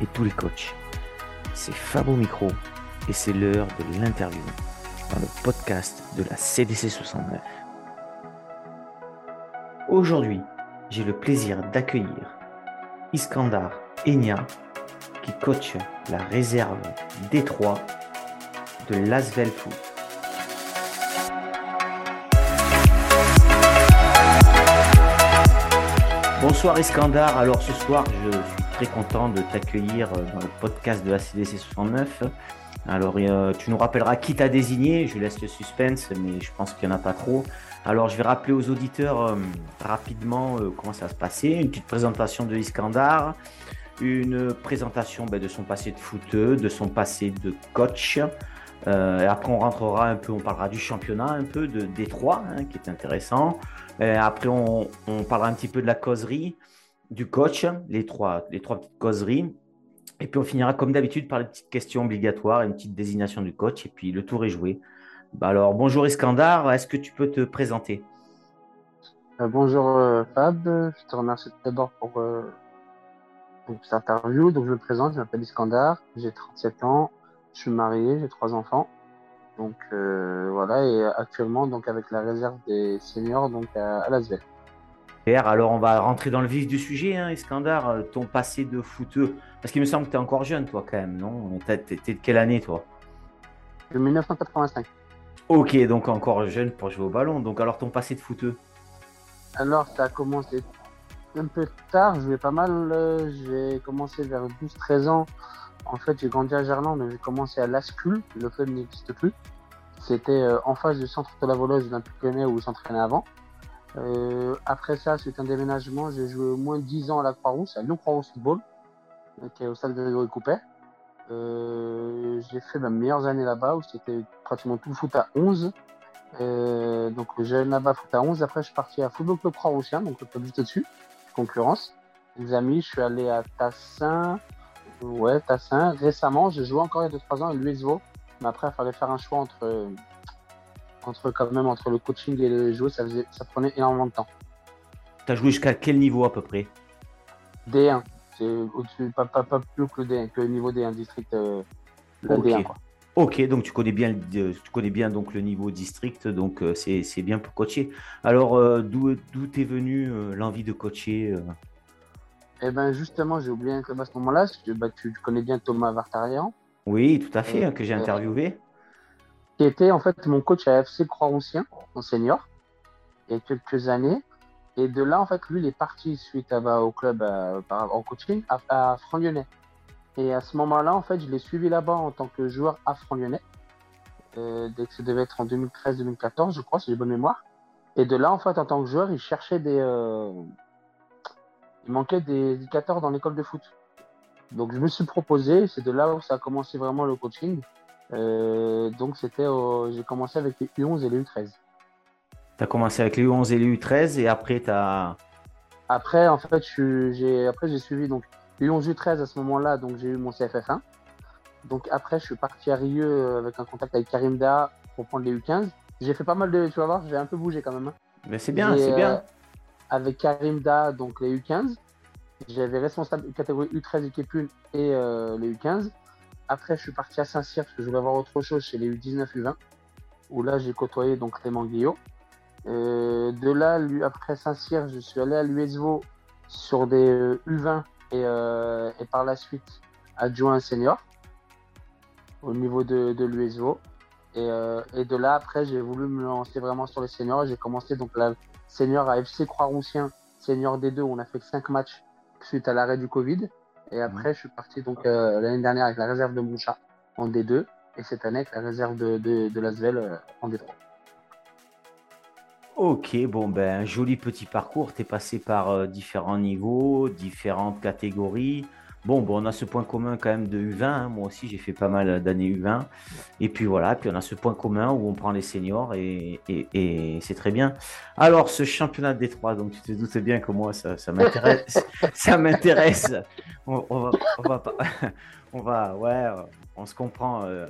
et tous les coachs. C'est Fabo Micro et c'est l'heure de l'interview dans le podcast de la CDC 69. Aujourd'hui, j'ai le plaisir d'accueillir Iskandar Enya qui coach la réserve Détroit de Lasvel Foot. Bonsoir Iskandar, alors ce soir je suis très content de t'accueillir euh, dans le podcast de la CDC 69. Alors euh, tu nous rappelleras qui t'a désigné, je laisse le suspense mais je pense qu'il n'y en a pas trop. Alors je vais rappeler aux auditeurs euh, rapidement comment ça se passait, une petite présentation de Iskandar, une présentation ben, de son passé de footeux, de son passé de coach. après on rentrera un peu, on parlera du championnat un peu de Détroit hein, qui est intéressant. Après, on, parlera un petit peu de la causerie, du coach, les trois, les trois petites causeries. Et puis, on finira comme d'habitude par les petites questions obligatoires, une petite désignation du coach. Et puis, le tour est joué. Bah alors, bonjour Iskandar, est-ce que tu peux te présenter? Euh, Bonjour euh, Fab, je te remercie d'abord pour, pour cette interview. Donc, je me présente, je m'appelle Iskandar, j'ai 37 ans, je suis marié, j'ai trois enfants. Donc euh, voilà, et actuellement donc avec la réserve des seniors donc à, à Alors on va rentrer dans le vif du sujet, hein, Iskandar, euh, ton passé de footeux. Parce qu'il me semble que tu es encore jeune toi quand même, non? T'es de quelle année toi? De 1985. Ok, donc encore jeune pour jouer au ballon. Donc alors ton passé de footeux? Alors ça a commencé un peu tard, je jouais pas mal. Euh, j'ai commencé vers 12-13 ans en fait, j'ai grandi à Gerland, j'ai commencé à l'Ascul, le club n'existe plus. C'était euh, en face du centre de la voleuse d'Olympique Lyonnais où s'entraînait avant. Euh, après ça, c'est un déménagement. J'ai joué au moins 10 ans à la Croix-Rousse, à Lyon Croix-Rousse Football, qui est au stade de Grégory Coupet. Euh, j'ai fait mes meilleures années là-bas où c'était pratiquement tout le foot à 11. Euh, donc j'ai là-bas foot à 11. Après, je suis parti à Football Club Croix-Roussien, donc le club juste au-dessus, concurrence. Des amis, je suis allé à Tassin, Ouais, Tassin. Récemment, j'ai joué encore il y a 2-3 ans à l'USVO. Mais après, il fallait faire un choix entre, entre, quand même, entre le coaching et le jouer. Ça, faisait, ça prenait énormément de temps. Tu as joué jusqu'à quel niveau à peu près? D1. C'est au-dessus, pas, pas, pas, plus que le D1, que le niveau D1, district. Euh, D1, quoi. Ok, donc tu connais bien, tu connais bien donc le niveau district, donc euh, c'est bien pour coacher. Alors, euh, d'où d'où est venue l'envie de coacher eh ben justement, j'ai oublié un club à ce moment-là. Bah, tu, connais bien Thomas Vartarian. Oui, tout à fait, que j'ai interviewé. Qui était en fait mon coach à FC Croix-Roussien, en senior, il y a quelques années. Et de là, en fait, lui, il est parti suite à, bah, au club euh, en coaching à, à Franc-Lyonnais. Et à ce moment-là, en fait, je l'ai suivi là-bas en tant que joueur à Franc-Lyonnais. Euh, dès que ça devait être en 2013-2014, je crois, si j'ai bonne mémoire. Et de là, en fait, en tant que joueur, il cherchait des, euh, il manquait des éducateurs dans l'école de foot. Donc je me suis proposé, c'est de là où ça a commencé vraiment le coaching. Euh, donc c'était, j'ai commencé avec les U11 et les U13. Tu as commencé avec les U11 et les U13 et après tu as... Après en fait j'ai après j'ai suivi donc U11 U13 à ce moment-là donc j'ai eu mon CFF1. Donc après je suis parti à Rieux euh, avec un contact avec Karim Da pour prendre les U15. J'ai fait pas mal de tu vas voir j'ai un peu bougé quand même. Hein. Mais c'est bien c'est bien. Euh, avec Karim Da, donc les U15. J'avais responsable catégorie U13 équipe 1 et euh, les U15. Après, je suis parti à Saint-Cyr parce que je voulais avoir autre chose chez les U19, U20, où là, j'ai côtoyé donc Clément Guillot. Euh, de là, après Saint-Cyr, je suis allé à l'USVO sur des U20 euh, et, par la suite adjoint senior au niveau de, l'USVO. Et, et, de là, après, j'ai voulu me lancer vraiment sur les seniors. J'ai commencé donc la, senior à FC Croix-Roussien, senior D2, où on a fait 5 matchs suite à l'arrêt du Covid. Et après, je suis parti donc euh, l'année dernière avec la réserve de Monchat en D2 et cette année avec la réserve de, de, de Lasvel euh, en D3. Ok, bon ben joli petit parcours. Tu es passé par euh, différents niveaux, différentes catégories. Bon, bon, on a ce point commun quand même de U20. Hein. Moi aussi, j'ai fait pas mal d'années U20. Et puis voilà, puis on a ce point commun où on prend les seniors et, c'est très bien. Alors, ce championnat de Détroit, donc tu te doutes bien que moi, ça, m'intéresse. ça m'intéresse. On, va, on, va, ouais, on se comprend. Euh,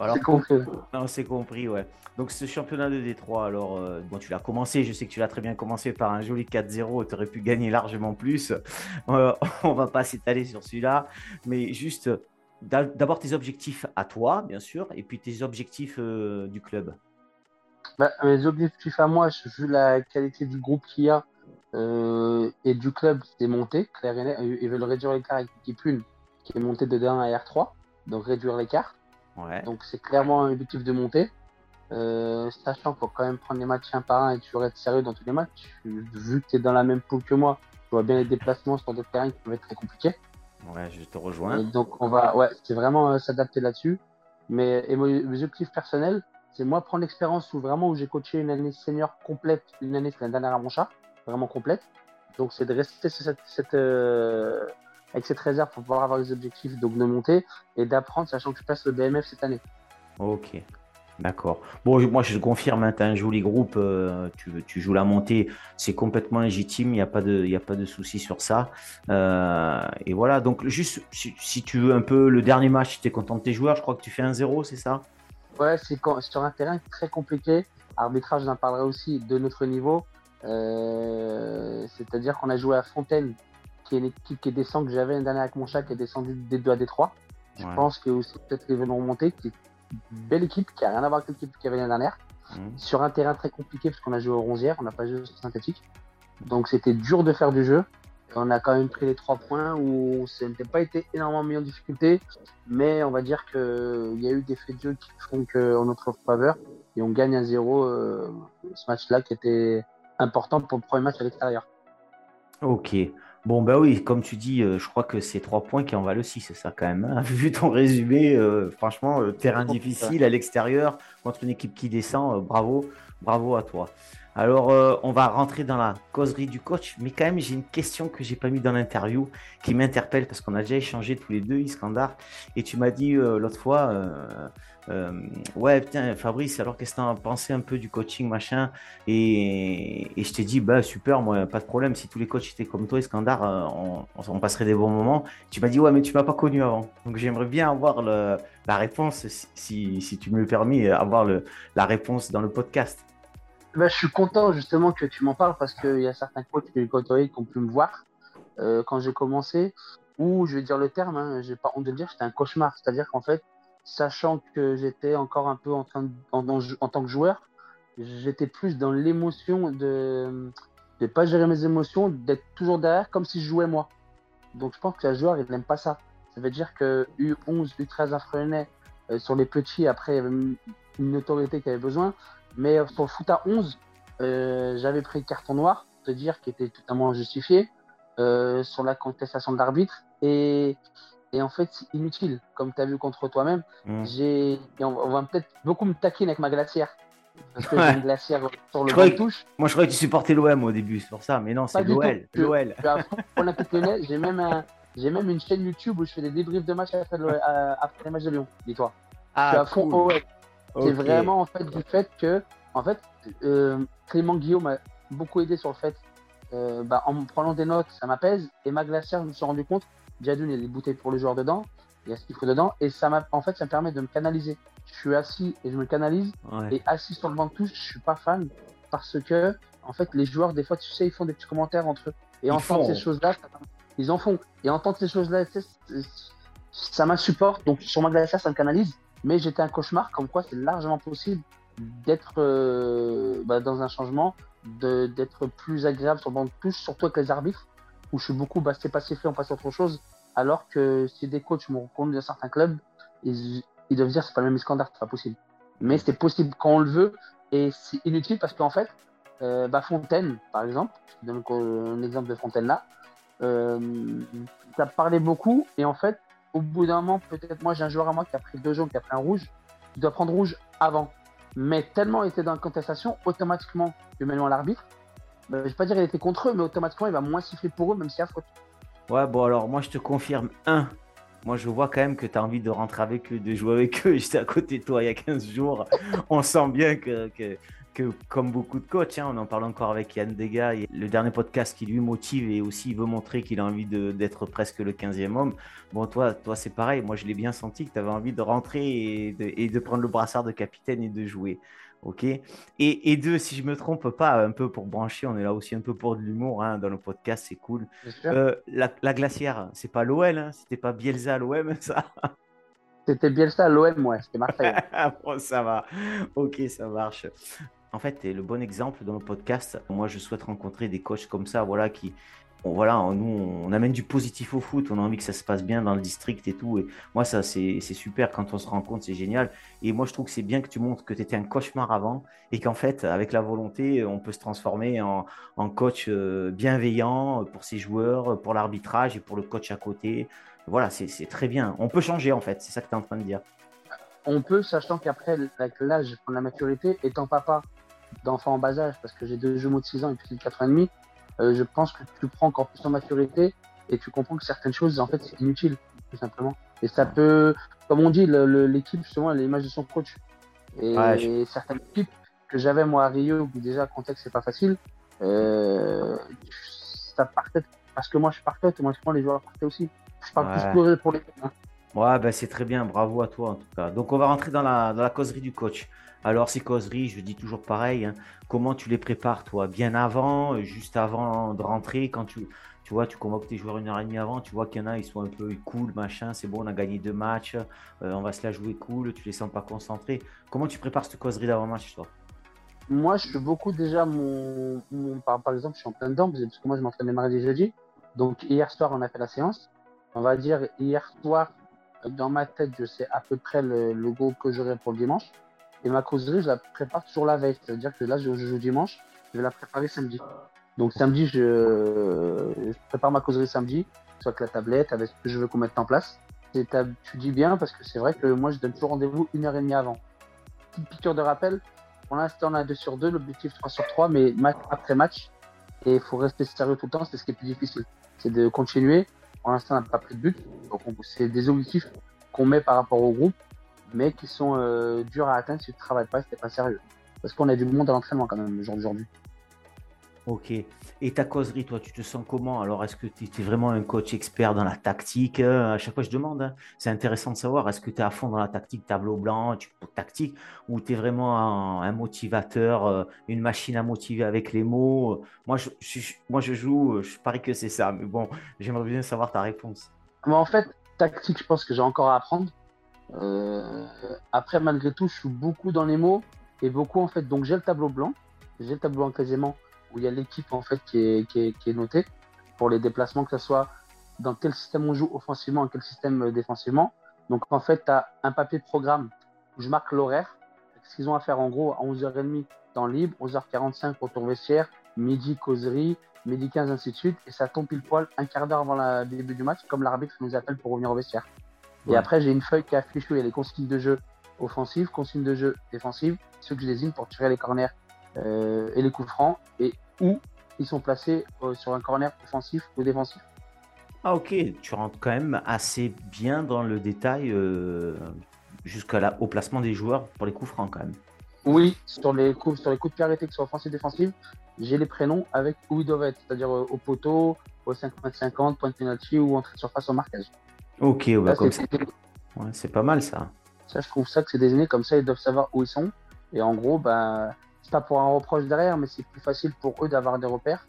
Alors, c'est compris. Non, c'est compris, ouais. Donc, ce championnat de Détroit, alors, euh, bon, tu l'as commencé, je sais que tu l'as très bien commencé par un joli 4-0, tu aurais pu gagner largement plus. Euh, on va pas s'étaler sur celui-là, mais juste d'abord tes objectifs à toi, bien sûr, et puis tes objectifs euh, du club. Bah, mes objectifs à moi, vu la qualité du groupe qu'il y a et du club, c'est monté. Claire ils veulent réduire l'écart avec l'équipe 1 qui est montée de D1 à R3, donc réduire l'écart. Donc c'est clairement un objectif de montée. Euh, sachant qu'il faut quand même prendre les matchs un par un et toujours être sérieux dans tous les matchs. Vu que tu es dans la même poule que moi, tu vois bien les déplacements sur d'autres terrains qui peuvent être très compliqués. Ouais, je te rejoins. donc on va, ouais, c'est vraiment euh, s'adapter là-dessus. Mais et mes objectifs personnels, c'est moi prendre l'expérience où vraiment où j'ai coaché une année senior complète, une année c'est la dernière à mon chat, vraiment complète. Donc c'est de rester sur cette, cette euh, avec cette réserve pour pouvoir avoir les objectifs donc de monter et d'apprendre, sachant que je passe le BMF cette année. Ok, d'accord. Bon, moi je confirme, hein, tu as un joli groupe, euh, tu, tu, joues la montée, c'est complètement légitime, il n'y a pas de, y a pas de souci sur ça. Euh, et voilà, donc juste si, tu veux un peu le dernier match, tu es content de tes joueurs, je crois que tu fais un 0 c'est ça? Ouais, c'est sur un terrain très compliqué. Arbitrage, j'en parlerai aussi de notre niveau. Euh, c'est-à-dire qu'on a joué à Fontaine, qui est une équipe qui descend que j'avais l'année dernière avec mon chat, qui est descendu des 2 à D3. Je pense que aussi peut-être qu'ils vont remonter, qui est une belle équipe, qui a rien à voir avec l'équipe qu'il y avait l'année dernière. Mhm. Sur un terrain très compliqué, parce qu'on a joué au ronzière, on n'a pas joué sur synthétique. Donc c'était dur de faire du jeu. on a quand même pris les 3 points où ça n'était pas été énormément mis en difficulté, mais on va dire qu'il y a eu des faits de jeu qui font qu'en notre faveur et on gagne à 0 euh, ce match-là qui était important pour le premier match à l'extérieur. Ok. Bon, ben oui, comme tu dis, euh, je crois que c'est trois points qui en valent aussi, c'est ça quand même. Hein. Vu ton résumé, euh, franchement, euh, terrain difficile à l'extérieur contre une équipe qui descend, bravo, bravo à toi. Alors, on va rentrer dans la causerie du coach, mais quand même, j'ai une question que j'ai pas mis dans l'interview qui m'interpelle parce qu'on a déjà échangé tous les deux, Iskandar, et tu m'as dit l'autre fois euh, ouais, putain, Fabrice, alors qu'est-ce que t'en pensé un peu du coaching, machin et, je t'ai dit, bah super, moi, pas de problème. Si tous les coachs étaient comme toi, Iskandar, euh, on, passerait des bons moments. Tu m'as dit, ouais, mais tu m'as pas connu avant. Donc j'aimerais bien avoir la réponse, si, tu me le permets, avoir la réponse dans le podcast. Bah, je suis content justement que tu m'en parles parce qu'il y a certains coachs qui ont pu me voir euh, quand j'ai commencé, ou je vais dire le terme, hein, j'ai pas honte de le dire, j'étais un cauchemar. C'est-à-dire qu'en fait, sachant que j'étais encore un peu en, train en, en, tant que joueur, j'étais plus dans l'émotion de ne pas gérer mes émotions, d'être toujours derrière comme si je jouais moi. Donc je pense que le joueur, il n'aime pas ça. Ça veut dire que U11, U13 affrenait euh, sur les petits, après, il y avait une autorité qui avait besoin. Mais sur le foot à 11, euh, j'avais pris le carton noir, te dire qui était totalement injustifié, euh, sur la contestation de l'arbitre. Et et en fait, c'est inutile, comme tu as vu contre toi-même. Mm. J'ai, on, va peut-être beaucoup me taquiner avec ma glacière. Parce que j'ai une glacière sur le touche. Moi, je croyais que tu supportais l'OM au début, c'est pour ça. Mais non, c'est l'OL. L'OL. J'ai même, un, j'ai même une chaîne YouTube où je fais des débriefs de matchs après, après les matchs de Lyon, dis-toi. Ah, je suis à fond cool. C'est vraiment en fait du fait que, en fait, euh, Clément Guillaume m'a beaucoup aidé sur le fait, euh, bah, en me prenant des notes, ça m'apaise. Et ma glacière, je me suis rendu compte Jadoun, il y a des bouteilles pour le joueur dedans, il y a ce qu'il faut dedans, et ça m'a, en fait, ça me permet de me canaliser. Je suis assis et je me canalise, et assis sur le banc de touche, je suis pas fan, parce que, en fait, les joueurs, des fois, tu sais, ils font des petits commentaires entre eux. Et entendre ces choses-là, ils en font. Et entendre ces choses-là, ça m'insupporte. Donc, sur ma glacière, ça me canalise. Mais j'étais un cauchemar, comme quoi c'est largement possible d'être euh, bah, dans un changement, d'être plus agréable sur le banc de touche, surtout avec les arbitres où je suis beaucoup, bah, c'est pas fait, on passe à autre chose. Alors que si des coachs me rencontrent dans certains clubs, ils, ils doivent dire c'est pas le même scandale, c'est pas possible. Mais c'est possible quand on le veut et c'est inutile parce qu'en fait, euh, bah, Fontaine, par exemple, je donne un exemple de Fontaine là, euh, ça parlait beaucoup et en fait, au bout d'un moment, peut-être moi j'ai un joueur à moi qui a pris deux jaunes, qui a pris un rouge, il doit prendre rouge avant. Mais tellement il était dans la contestation, automatiquement, je mets à l'arbitre, bah, je vais pas dire qu'il était contre eux, mais automatiquement il va moins siffler pour eux, même si y a faute. Ouais, bon, alors moi je te confirme, un, moi je vois quand même que tu as envie de rentrer avec eux, de jouer avec eux. J'étais à côté de toi il y a 15 jours. On sent bien que comme beaucoup de coachs, hein, on en parle encore avec Yann Degas, le dernier podcast qui lui motive et aussi veut montrer qu'il a envie d'être presque le 15e homme. Bon, toi, toi c'est pareil. Moi, je l'ai bien senti que tu avais envie de rentrer et de, et de, prendre le brassard de capitaine et de jouer. Ok? Et, et, deux, si je me trompe pas, un peu pour brancher, on est là aussi un peu pour de l'humour hein, dans le podcast, c'est cool. Euh, la, la, glacière, c'est pas l'OL, hein, c'était pas Bielsa à l'OM, ça? C'était Bielsa à l'OM, ouais, c'était Marseille. bon, ça va. Ok, ça marche. En fait, tu es le bon exemple dans le podcast. Moi, je souhaite rencontrer des coachs comme ça, voilà, qui, voilà, nous, on amène du positif au foot, on a envie que ça se passe bien dans le district et tout. Et moi, ça, c'est super quand on se rencontre, c'est génial. Et moi, je trouve que c'est bien que tu montres que tu étais un cauchemar avant et qu'en fait, avec la volonté, on peut se transformer en, coach euh, bienveillant pour ses joueurs, pour l'arbitrage et pour le coach à côté. Voilà, c'est très bien. On peut changer, en fait, c'est ça que tu es en train de dire. On peut, sachant qu'après, avec l'âge, la maturité, étant papa d'enfants en bas âge, parce que j'ai deux jumeaux de 6 ans et puis de 4 ans et demi, euh, je pense que tu prends encore plus en maturité et tu comprends que certaines choses, en fait, c'est inutile, tout simplement. Et ça peut, comme on dit, l'équipe, justement, elle est l'image de son coach. Et, certaines équipes que j'avais, moi, à Rio, où déjà, le contexte, c'est pas facile, euh, ça partait parce que moi, je partais, automatiquement, les joueurs partaient aussi. Je parle plus pour les. Hein. Ouais, ben c'est très bien, bravo à toi en tout cas. Donc on va rentrer dans la, dans la causerie du coach. Alors ces causeries, je dis toujours pareil, hein. comment tu les prépares toi? Bien avant, juste avant de rentrer, quand tu, tu vois, tu convoques tes joueurs une heure et demie avant, tu vois qu'il y en a, ils sont un peu cool, machin, c'est bon, on a gagné deux matchs, euh, on va se la jouer cool, tu les sens pas concentrés. Comment tu prépares cette causerie d'avant-match toi? Moi, je fais beaucoup déjà mon, par, exemple, je suis en plein dedans, parce que moi je m'entraîne les mardis et jeudi. Donc hier soir, on a fait la séance. On va dire hier soir, dans ma tête, je sais à peu près le logo que j'aurai pour le dimanche. Et ma causerie, je la prépare toujours la veille. C'est-à-dire que là, je, joue dimanche, je vais la préparer samedi. Donc samedi, je, prépare ma causerie samedi, soit avec la tablette, avec ce que je veux qu'on mette en place. Tu dis bien parce que c'est vrai que moi, je donne toujours rendez-vous une heure et demie avant. Petite piqûre de rappel. Pour l'instant, on a 2 sur 2, l'objectif 3 sur 3, mais match après match. Et il faut rester sérieux tout le temps, c'est ce qui est plus difficile. C'est de continuer. Pour l'instant, on n'a pas pris de but. Donc, c'est des objectifs qu'on met par rapport au groupe, mais qui sont euh, durs à atteindre si tu ne travailles pas, si tu pas sérieux. Parce qu'on a du monde à l'entraînement quand même, d'aujourd'hui. Ok. Et ta causerie, toi, tu te sens comment? Alors, est-ce que tu es vraiment un coach expert dans la tactique? À chaque fois, je demande. Hein. C'est intéressant de savoir. Est-ce que tu es à fond dans la tactique, tableau blanc, tactique, ou tu es vraiment un, motivateur, euh, une machine à motiver avec les mots? Moi je, moi, je joue, je parie que c'est ça. Mais bon, j'aimerais bien savoir ta réponse. en fait, tactique, je pense que j'ai encore à apprendre. Euh, après, malgré tout, je suis beaucoup dans les mots et beaucoup en fait. Donc, j'ai le tableau blanc, j'ai le tableau blanc quasiment où il y a l'équipe en fait qui est, qui, est, qui est notée pour les déplacements, que ce soit dans quel système on joue offensivement, en quel système euh, défensivement. Donc en fait, tu as un papier de programme où je marque l'horaire, ce qu'ils ont à faire? En gros à 11h30 temps libre, 11h45 retour vestiaire, midi causerie, midi 15 ainsi de suite, et ça tombe pile poil un quart d'heure avant le début du match, comme l'arbitre nous appelle pour revenir au vestiaire. Et après, j'ai une feuille qui affiche où il y a les consignes de jeu offensives, consignes de jeu défensives, ceux que je désigne pour tirer les corners euh, et les coups francs, et où ils sont placés euh, sur un corner offensif ou défensif. Ah ok, tu rentres quand même assez bien dans le détail euh, jusqu'au placement des joueurs pour les coups francs quand même. Oui, sur les coups, sur les coups de pied arrêtés, que ce soit offensif défensif, j'ai les prénoms avec où ils doivent être, c'est-à-dire euh, au poteau, au 5 m 50, point de penalty ou entrée de surface au marquage. Ok, bah, c'est pas mal ça. Ça, je trouve ça que c'est désigné comme ça, ils doivent savoir où ils sont. Et en gros, bah, c'est pas pour un reproche derrière, mais c'est plus facile pour eux d'avoir des repères.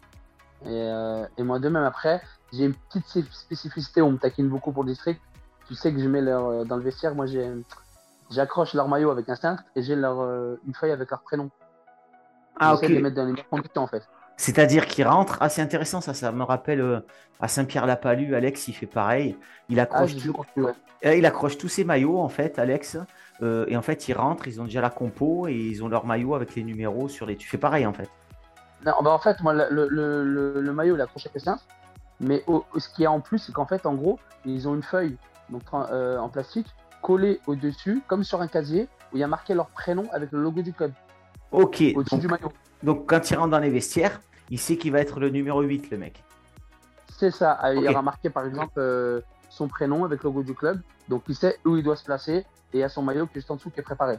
Et, euh, et moi de même, après, j'ai une petite spécificité, on me taquine beaucoup pour le district. Tu sais que je mets leur, euh, dans le vestiaire, moi j'ai, j'accroche leur maillot avec un cintre et j'ai leur, euh, une feuille avec leur prénom. Ah, ok. de les mettre dans les en fait. C'est-à-dire qu'il rentre, assez intéressant ça, ça me rappelle à Saint-Pierre-la-Palue, Alex il fait pareil, il accroche, ah, il accroche tous ses maillots en fait, Alex, euh, et en fait, ils rentrent, ils ont déjà la compo et ils ont leur maillot avec les numéros sur les. Tu fais pareil en fait Non, bah en fait, moi, le, le, le, maillot, il est accroché avec simple. Mais ce qu'il y a en plus, c'est qu'en fait, en gros, ils ont une feuille donc, euh, en plastique collée au-dessus, comme sur un casier, où il y a marqué leur prénom avec le logo du club. Ok. Au-dessus du maillot. Donc, quand il rentre dans les vestiaires, il sait qu'il va être le numéro 8, le mec. C'est ça. Il y aura marqué, par exemple, euh, son prénom avec le logo du club. Donc, il sait où il doit se placer et il y a son maillot qui est juste en dessous qui est préparé.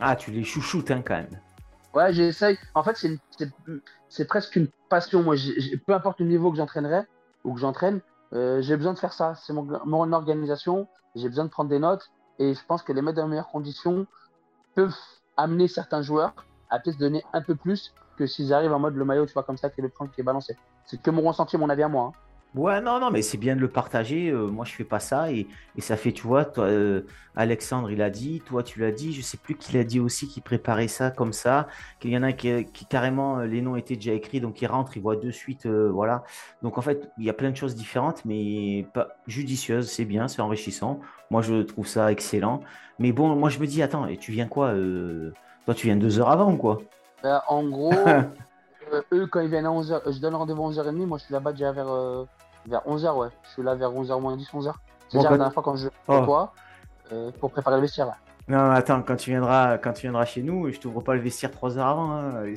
Ah, tu les chouchoutes hein, quand même. Ouais, j'essaye. En fait, c'est, c'est, presque une passion. Moi, peu importe le niveau que j'entraînerai ou que j'entraîne, euh, j'ai besoin de faire ça. C'est mon, mon organisation. J'ai besoin de prendre des notes. Et je pense que les mettre dans les meilleures conditions peuvent amener certains joueurs à peut-être donner un peu plus que s'ils arrivent en mode le maillot, tu vois, comme ça, qui est le point qui est balancé. C'est que mon ressenti, mon avis à moi. Hein. Ouais, non, non, mais c'est bien de le partager. Euh, moi, je fais pas ça et, et ça fait, tu vois, toi, euh, Alexandre, il a dit, toi, tu l'as dit. Je sais plus qui l'a dit aussi, qui préparait ça comme ça. Qu'il y en a qui, qui, carrément, euh, les noms étaient déjà écrits, donc il rentre, il voit de suite, voilà. Donc en fait, il y a plein de choses différentes, mais pas judicieuses. C'est bien, c'est enrichissant. Moi, je trouve ça excellent. Mais bon, moi, je me dis, attends, et tu viens quoi Toi, tu viens deux heures avant, quoi? Ben, En gros. eux, quand ils viennent à 11h, je donne rendez-vous à 11h30. Moi, je suis là-bas déjà vers, vers 11h, ouais. Je suis là vers 11h moins 10, 11h. C'est déjà la dernière fois quand je oh. toi euh, pour préparer le vestiaire. Là. Non, attends, quand tu viendras, quand tu viendras chez nous, je t'ouvre pas le vestiaire 3 heures avant. Hein,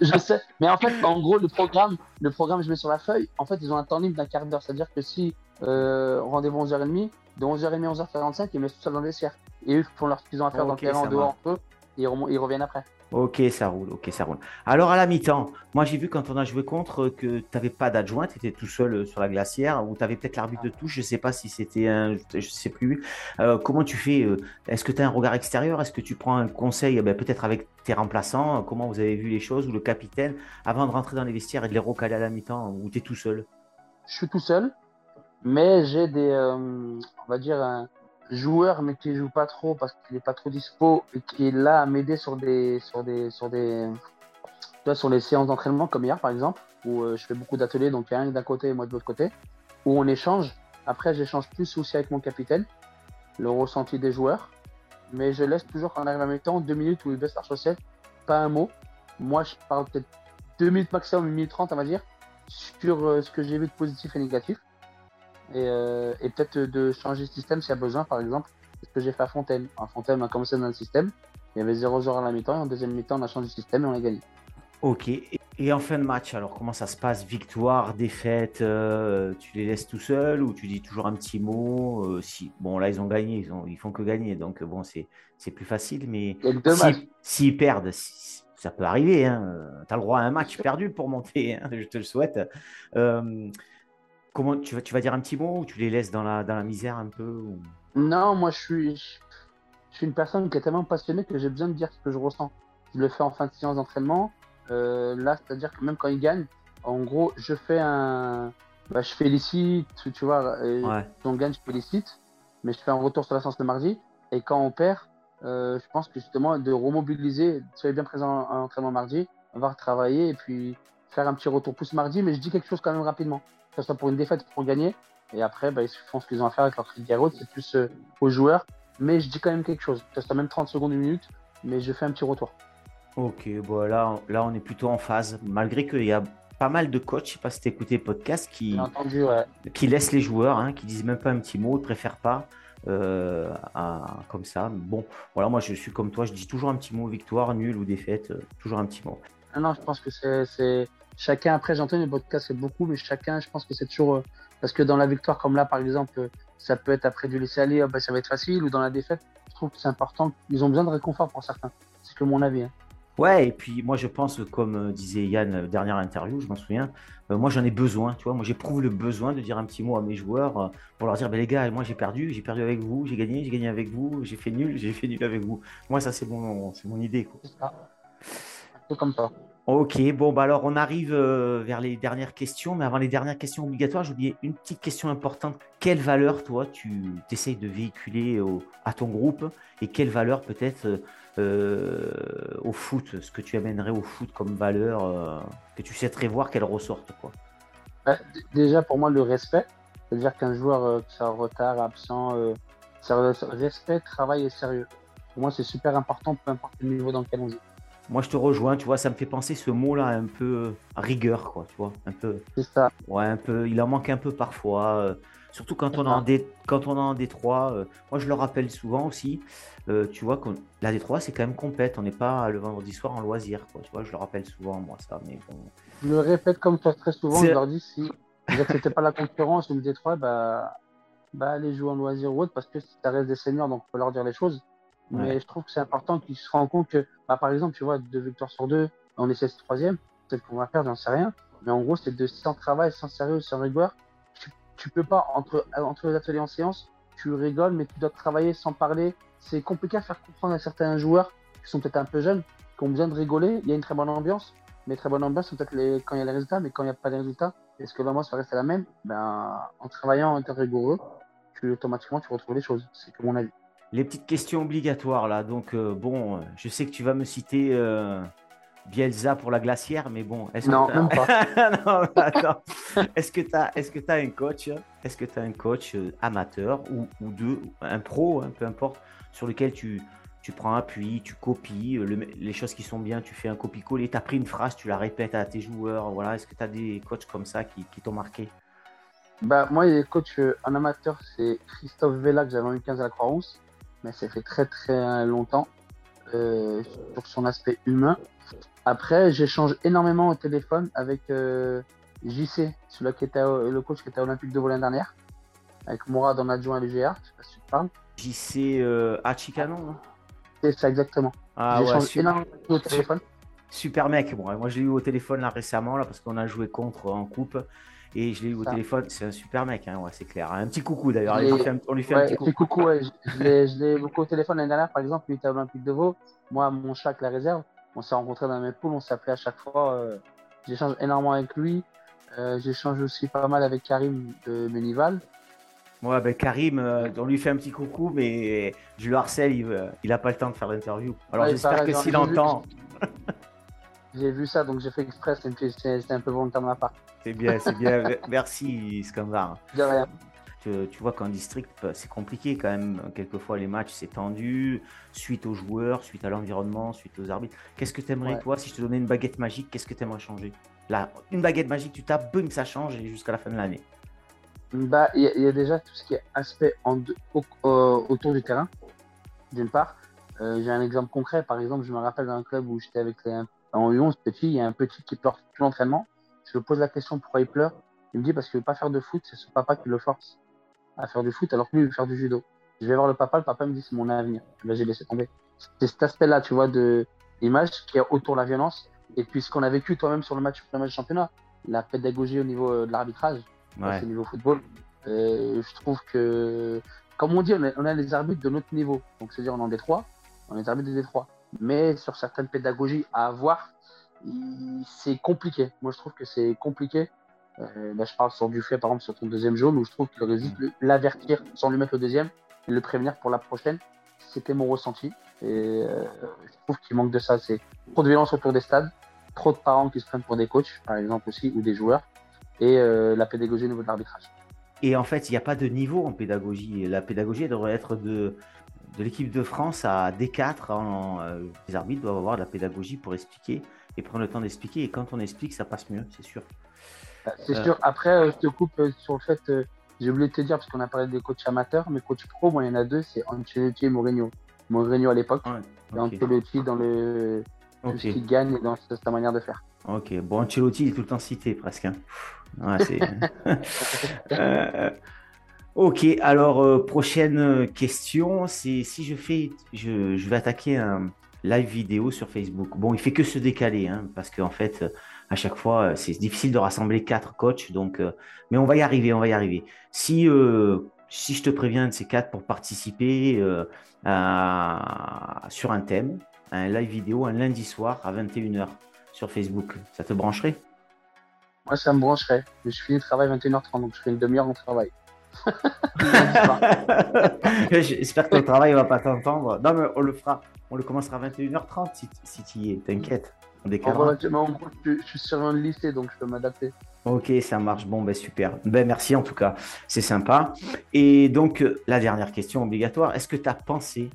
je, sais, mais en fait, en gros, le programme, le programme, je mets sur la feuille. En fait, ils ont un temps libre d'un quart d'heure, c'est-à-dire que si euh, rendez-vous 11h30, de 11h30 à 11h45, ils mettent tout ça dans le vestiaire. Et eux font leur ce qu'ils ont à faire dans le terrain en dehors, eux, et ils reviennent après. Ok, ça roule, ok, ça roule. Alors à la mi-temps, moi j'ai vu quand on a joué contre que tu n'avais pas d'adjoint, tu étais tout seul euh, sur la glacière, ou tu avais peut-être l'arbitre de touche, je ne sais pas si c'était un, je sais plus. Euh, comment tu fais euh, Est-ce que tu as un regard extérieur? Est-ce que tu prends un conseil ben, peut-être avec tes remplaçants? Comment vous avez vu les choses, ou le capitaine, avant de rentrer dans les vestiaires et de les recaler à la mi-temps, ou tu es tout seul? Je suis tout seul, mais j'ai des, on va dire, joueur mais qui joue pas trop parce qu'il est pas trop dispo et qui est là à m'aider sur des sur des sur des sur les séances d'entraînement comme hier par exemple où euh, je fais beaucoup d'ateliers donc il y a un d'un côté et moi de l'autre côté où on échange. Après j'échange plus aussi avec mon capitaine le ressenti des joueurs mais je laisse toujours quand on arrive à mes temps deux minutes où il baisse la chaussette pas un mot. Moi je parle peut-être deux minutes maximum une minute trente on va dire sur euh, ce que j'ai vu de positif et négatif euh, et, peut-être de changer de système s'il y a besoin, par exemple. Ce que j'ai fait à Fontaine. À Fontaine, on a commencé dans le système. Il y avait 0-0 à la mi-temps et en deuxième mi-temps, on a changé de système et on a gagné. Ok. Et en fin de match, alors comment ça se passe? Victoire, défaite euh, Tu les laisses tout seul ou tu dis toujours un petit mot euh, si, Bon, là, ils ont gagné, ils, ont, ils font que gagner, donc bon, c'est, c'est plus facile. Mais s'ils perdent, ça peut arriver. Hein. Tu as le droit à un match perdu pour monter, hein, je te le souhaite. Euh, Comment tu vas, tu vas dire un petit mot ou tu les laisses dans la, dans la misère un peu Non, moi je suis, je suis une personne qui est tellement passionnée que j'ai besoin de dire ce que je ressens. Je le fais en fin de séance d'entraînement. Euh, là, c'est-à-dire que même quand ils gagnent, en gros, je fais un. Bah, je félicite, tu vois. Et Quand on gagne, je félicite. Mais je fais un retour sur la séance le mardi. Et quand on perd, euh, je pense que justement, de remobiliser, soyez bien présent à l'entraînement mardi, on va retravailler et puis faire un petit retour plus mardi. Mais je dis quelque chose quand même rapidement que ce soit pour une défaite ou pour gagner. Et après, bah, ils font ce qu'ils ont à faire avec leur critique c'est plus euh, aux joueurs. Mais je dis quand même quelque chose, que ce soit même 30 secondes, une minute, mais je fais un petit retour. Ok, bon, là, là on est plutôt en phase, malgré qu'il y a pas mal de coachs, je sais pas si tu écouté podcast, qui, qui laissent les joueurs, hein, qui disent même pas un petit mot, ne préfèrent pas. Euh, comme ça. Bon, voilà, moi je suis comme toi, je dis toujours un petit mot victoire, nul ou défaite, euh, toujours un petit mot. Ah non, je pense que c'est chacun, après, j'entends les podcasts, c'est beaucoup, mais chacun, je pense que c'est toujours. Euh, parce que dans la victoire, comme là, par exemple, ça peut être après du laisser aller, oh, bah, ça va être facile, ou dans la défaite, je trouve que c'est important. Ils ont besoin de réconfort pour certains. C'est que mon avis. Hein. Ouais, et puis moi je pense, comme euh, disait Yann, euh, dernière interview, je m'en souviens, moi j'en ai besoin, tu vois, moi j'éprouve le besoin de dire un petit mot à mes joueurs pour leur dire, ben les gars, moi j'ai perdu, j'ai perdu avec vous, j'ai gagné, j'ai gagné avec vous, j'ai fait nul, j'ai fait nul avec vous. Moi ça c'est mon, c'est mon idée. C'est ça. C'est comme ça. Ok, bon, bah alors on arrive euh, vers les dernières questions, mais avant les dernières questions obligatoires, oublié une petite question importante. Quelle valeur, toi, tu essayes de véhiculer à ton groupe et quelle valeur peut-être euh, au foot, ce que tu amènerais au foot comme valeur euh, que tu souhaiterais voir qu'elle ressorte quoi? Bah, Déjà, pour moi, le respect, c'est-à-dire qu'un joueur qui en retard, absent, respect, travail et sérieux. Pour moi, c'est super important, peu importe le niveau dans lequel on joue. Moi, je te rejoins, tu vois, ça me fait penser ce mot-là un peu rigueur, quoi, tu vois, un peu. C'est ça. Ouais, un peu. Il en manque un peu parfois, euh, surtout quand on, a en dé... quand on est en Détroit. Euh, moi, je le rappelle souvent aussi, euh, tu vois, que la Détroit, c'est quand même complète. On n'est pas le vendredi soir en loisir, quoi. Tu vois, je le rappelle souvent, moi, ça. Mais bon. Je le répète comme toi très souvent. Je leur dis si vous n'acceptez pas la concurrence le Détroit, bah, bah, allez jouer en loisir ou autre, parce que ça reste des seniors, donc on peut leur dire les choses. Mais je trouve que c'est important qu'ils se rendent compte que, bah, par exemple, tu vois, deux victoires sur deux, on est 16 troisième, peut-être qu'on va perdre, j'en sais rien. Mais en gros, c'est de sans travail, sans sérieux, sans rigueur. Tu, peux pas, entre, les ateliers en séance, tu rigoles, mais tu dois travailler sans parler. C'est compliqué à faire comprendre à certains joueurs qui sont peut-être un peu jeunes, qui ont besoin de rigoler. Il y a une très bonne ambiance, mais très bonne ambiance, c'est peut-être quand il y a les résultats, mais quand il n'y a pas les résultats, est-ce que l'ambiance va rester la même? Ben, En travaillant en étant rigoureux, tu, automatiquement, tu retrouves les choses. C'est mon avis. Les petites questions obligatoires, là. Donc, euh, bon, je sais que tu vas me citer euh, Bielsa pour la glacière, mais bon, est-ce non, même pas. Est-ce que tu as, est que un coach, est-ce que tu as un coach euh, amateur ou, ou deux, un pro, hein, peu importe, sur lequel tu, tu prends appui, tu copies les choses qui sont bien, tu fais un copie-coller, tu as pris une phrase, tu la répètes à tes joueurs. Voilà, est-ce que tu as des coachs comme ça qui, qui t'ont marqué? Bah, moi, les coachs en amateur, c'est Christophe Vella que j'avais en U15 à la Croix-Rousse mais ça fait très très longtemps euh, sur son aspect humain. Après, j'échange énormément au téléphone avec euh, JC, celui qui était le coach qui était olympique de l'année dernière, avec Mourad en adjoint à l'UGR, je sais pas si tu te parles. JC euh, Achikano C'est ça exactement. Ah, j'échange énormément au téléphone. Super mec, moi, moi je l'ai eu au téléphone là récemment là parce qu'on a joué contre en coupe et je l'ai eu au téléphone, c'est un super mec, hein, ouais, c'est clair. Un petit coucou d'ailleurs, on lui fait un petit coucou. je l'ai beaucoup au téléphone l'année dernière, par exemple, il était à Olympique de Vaux. Moi, mon chat la réserve, on s'est rencontrés dans mes poules, on s'appelait à chaque fois. Euh, j'échange énormément avec lui. Euh, j'échange aussi pas mal avec Karim de Menival. Ouais, ben Karim, euh, on lui fait un petit coucou, mais je le harcèle, il n'a pas le temps de faire l'interview. Alors j'espère que s'il entend. J'ai vu ça, donc j'ai fait exprès, c'était un peu volontaire de ma part. C'est bien, c'est bien. Merci, Skandar. De rien. Tu, vois qu'en district, bah, c'est compliqué quand même. Quelquefois, les matchs, c'est tendu, suite aux joueurs, suite à l'environnement, suite aux arbitres. Qu'est-ce que tu aimerais, toi, si je te donnais une baguette magique, qu'est-ce que tu aimerais changer? Là, une baguette magique, tu tapes, boum, ça change jusqu'à la fin de l'année. Bah, il y, a déjà tout ce qui est aspect en autour du terrain, d'une part. Euh, j'ai un exemple concret, par exemple, je me rappelle d'un club où j'étais avec les, en U11 petit, il y a un petit qui pleure tout l'entraînement. Je pose la question pourquoi il pleure. Il me dit parce qu'il veut pas faire de foot, c'est son papa qui le force à faire du foot alors que lui il veut faire du judo. Je vais voir le papa, le papa me dit c'est mon avenir. Là j'ai laissé tomber. C'est cet aspect-là, tu vois, de l'image qui est autour de la violence. Et puis ce qu'on a vécu toi-même sur le match, le match championnat, la pédagogie au niveau euh, de l'arbitrage, au niveau football. Euh, je trouve que, comme on dit, on a, les arbitres de notre niveau. Donc c'est-à-dire on en est trois, on est arbitres des trois. Mais sur certaines pédagogies à avoir, c'est compliqué. Moi, je trouve que c'est compliqué. Euh, là, je parle sur du fait, par exemple, sur ton deuxième jaune, où je trouve qu'il aurait juste l'avertir sans lui mettre le deuxième et le prévenir pour la prochaine. C'était mon ressenti. Et euh, je trouve qu'il manque de ça. C'est trop de violence autour des stades, trop de parents qui se prennent pour des coachs, par exemple, aussi, ou des joueurs, et euh, la pédagogie au niveau de l'arbitrage. Et en fait, il n'y a pas de niveau en pédagogie. La pédagogie devrait être de, de l'équipe de France à D4. En, les arbitres doivent avoir de la pédagogie pour expliquer et prendre le temps d'expliquer. Et quand on explique, ça passe mieux, c'est sûr. Bah, c'est sûr. Après, euh, je te coupe euh, sur le fait, euh, j'ai oublié de te dire, parce qu'on a parlé des coachs amateurs, mais coach pro, moi, il y en a deux, c'est Ancelotti et Mourinho. Mourinho à l'époque, et Ancelotti dans le tout ce qu'il gagne et dans sa manière de faire. Ok, bon, Ancelotti, il est tout le temps cité presque. Hein. ok, alors prochaine question, c'est si je fais, je, je vais attaquer un, live vidéo sur Facebook. Bon, il fait que se décaler, hein, parce qu'en fait, à chaque fois, c'est difficile de rassembler quatre coachs. Donc, euh, mais on va y arriver, on va y arriver. Si, euh, si je te préviens de ces quatre pour participer euh, sur un thème, un live vidéo un lundi soir à 21h sur Facebook, ça te brancherait? Moi, ça me brancherait. Je finis le travail à 21h30, donc je fais une demi-heure de travail. J'espère que le travail ne va pas t'entendre. Non, mais on le fera. On le commencera à 21h30 si, si tu y es. T'inquiète. On décalera. je, suis sur un lycée, donc je peux m'adapter. Ok, ça marche. Bon, ben super. Ben merci en tout cas. C'est sympa. Et donc, euh, la dernière question obligatoire. Est-ce que tu as pensé,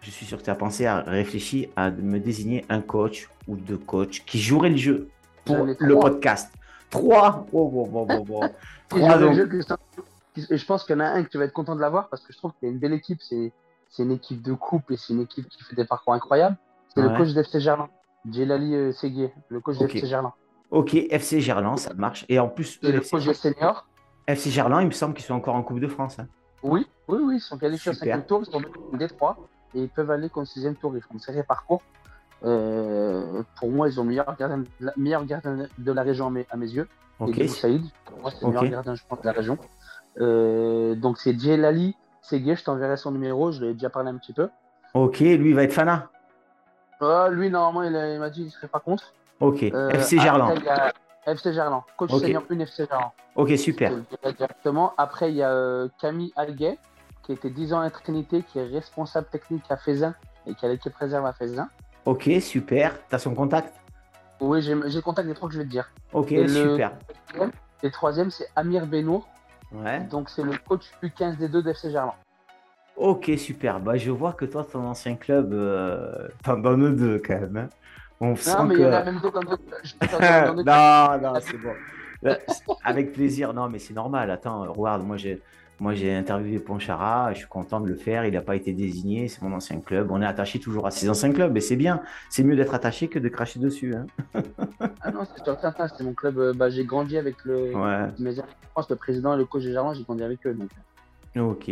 je suis sûr que tu as pensé à réfléchir à me désigner un coach ou deux coachs qui joueraient le jeu pour le podcast? Trois? Oh. Trois, donc... Et je pense qu'il y en a un que tu vas être content de l'avoir parce que je trouve qu'il y a une belle équipe. C'est, une équipe de couple et c'est une équipe qui fait des parcours incroyables. C'est le coach d'FC Gerland, Djelali euh, Seguier, le coach d'FC Gerland. Ok, FC Gerland, ça marche. Et en plus, le coach des seniors. FC Gerland, il me semble qu'ils sont encore en Coupe de France. Hein. Oui, oui, oui, ils sont qualifiés au cinquième tour, ils sont des trois. et ils peuvent aller contre le sixième tour. Ils font une série parcours. Euh, pour moi, ils ont le meilleur gardien, la meilleur gardien de la région à mes, à mes yeux. Ok. Et Saïd, pour moi, c'est le meilleur gardien, je pense, de la région. Euh, donc, c'est Djelali Segué, je t'enverrai son numéro, je l'ai déjà parlé un petit peu. Ok, lui il va être Fana. Euh, lui, normalement, il, m'a dit qu'il ne serait pas contre. Ok, Euh, FC Gerland. après, FC Gerland, coach Ok. senior 1 FC Gerland. Ok, super. Je te le dirai directement. Après, il y a euh, Camille Alguet, qui était 10 ans à Trinité, qui est responsable technique à Fézin et qui a l'équipe réserve à Fézin. Ok, super. T'as son contact? Oui, j'ai le contact des trois que je vais te dire. Ok, Et le- super. Et le troisième, c'est Amir Benour. Ouais. Donc, c'est le coach U15 des deux d'FC Gerland. Ok, super. Bah, je vois que toi, ton ancien club, euh, t'en donnes deux quand même. hein. On sent Non, mais que... il y en a même deux comme deux. Non, non, c'est bon. C'est- Avec plaisir. Non, mais c'est normal. Attends, regarde, moi j'ai, moi j'ai interviewé Ponchara. Je suis content de le faire. Il n'a pas été désigné. C'est mon ancien club. On est attaché toujours à ses anciens clubs, et c'est bien. C'est mieux d'être attaché que de cracher dessus. hein. Ah non, c'est certain, c'est mon club. euh, Bah, j'ai grandi avec le. Ouais. mes France, le président et le coach de Gerland, j'ai grandi avec eux. Donc. Ok.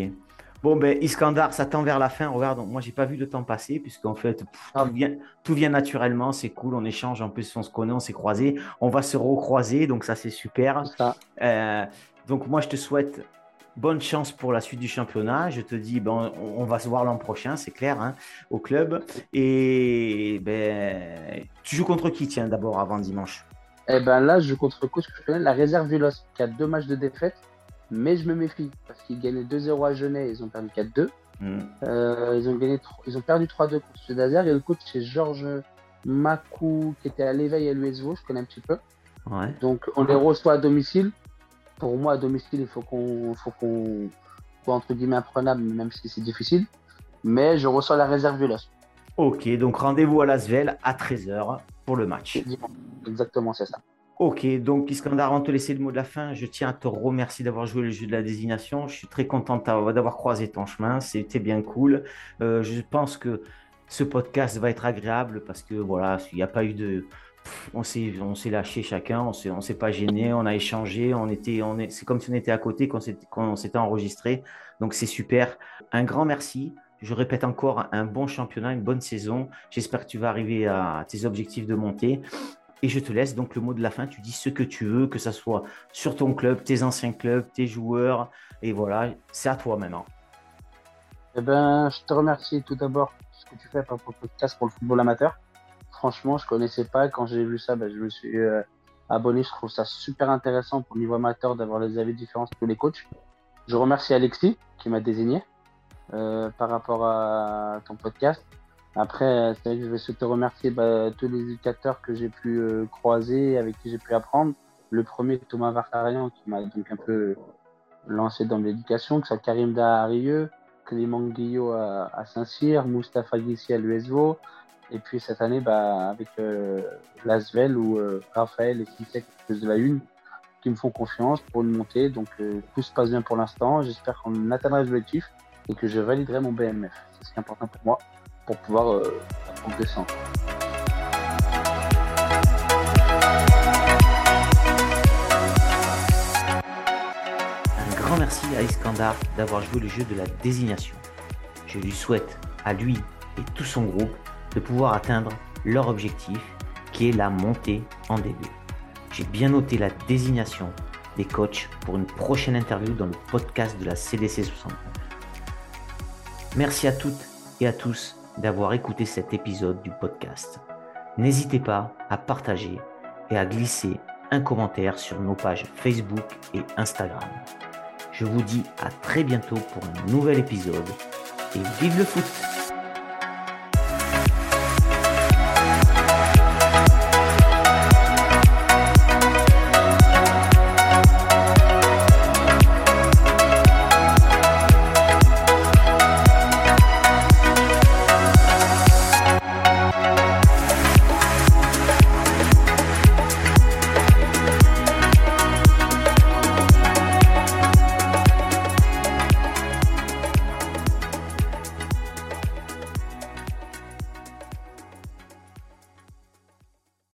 Bon, ben, Iskandar, ça tend vers la fin. Regarde, moi, j'ai pas vu le temps passer, puisqu'en fait, pff, Ah. tout, vient, tout vient naturellement. C'est cool. On échange. En plus, on se connaît, on s'est croisés. On va se recroiser. Donc, ça, c'est super. Ça. Euh, donc moi, je te souhaite bonne chance pour la suite du championnat. Je te dis, ben, on, on va se voir l'an prochain, c'est clair, hein, au club. Et ben, tu joues contre qui, tiens, d'abord, avant dimanche? Eh ben là, je joue contre le coach la réserve Vélos, qui a deux matchs de défaite. Mais je me méfie, parce qu'ils gagnaient 2-0 à Genève, ils ont perdu 4-2. Hmm. Euh, ils, ont gagné, ils ont perdu 3-2 contre Sud Azer. Et le coach, c'est Georges Macou, qui était à l'éveil à l'USVO, je connais un petit peu. Ouais. Donc on les reçoit à domicile. Pour moi, à domicile, il faut qu'on faut qu'on soit entre guillemets imprenable, même si c'est difficile. Mais je reçois la réserve Vélos. Ok, donc rendez-vous à Lasvel à 13h pour le match. Exactement, c'est ça. Ok, donc Iskandar, avant de te laisser le mot de la fin, je tiens à te remercier d'avoir joué le jeu de la désignation. Je suis très content d'avoir croisé ton chemin. C'était bien cool. Euh, je pense que ce podcast va être agréable parce que voilà, il n'y a pas eu de. On s'est, on lâché chacun, on s'est, on s'est pas gêné, on a échangé, on était, on est, c'est comme si on était à côté, s'était, qu'on s'était enregistré. Donc c'est super. Un grand merci. Je répète encore, un bon championnat, une bonne saison. J'espère que tu vas arriver à tes objectifs de montée. Et je te laisse donc le mot de la fin. Tu dis ce que tu veux, que ça soit sur ton club, tes anciens clubs, tes joueurs. Et voilà, c'est à toi maintenant. Eh ben, je te remercie tout d'abord pour ce que tu fais pour le podcast pour le football amateur. Franchement, je connaissais pas. Quand j'ai vu ça, ben, je me suis euh, abonné. Je trouve ça super intéressant pour le niveau amateur d'avoir les avis différents sur tous les coachs. Je remercie Alexis qui m'a désigné euh, par rapport à ton podcast. Après, euh, je vais surtout remercier bah, tous les éducateurs que j'ai pu croiser, avec qui j'ai pu apprendre. Le premier, Thomas Vartarian, qui m'a donc un peu lancé dans l'éducation, que Karim Clément Guillot à, à Saint-Cyr, Moustapha Guissi à l'USVO, et puis cette année bah, avec euh, Lasvel ou euh, Raphaël et plus de la une qui me font confiance pour une montée. Donc euh, tout se passe bien pour l'instant. J'espère qu'on atteindra l'objectif et que je validerai mon BMF. C'est ce qui est important pour moi pour pouvoir euh, descendre. Un grand merci à Iskandar d'avoir joué le jeu de la désignation. Je lui souhaite à lui et tout son groupe de pouvoir atteindre leur objectif qui est la montée en D2. J'ai bien noté la désignation des coachs pour une prochaine interview dans le podcast de la CDC 69. Merci à toutes et à tous d'avoir écouté cet épisode du podcast. N'hésitez pas à partager et à glisser un commentaire sur nos pages Facebook et Instagram. Je vous dis à très bientôt pour un nouvel épisode et vive le foot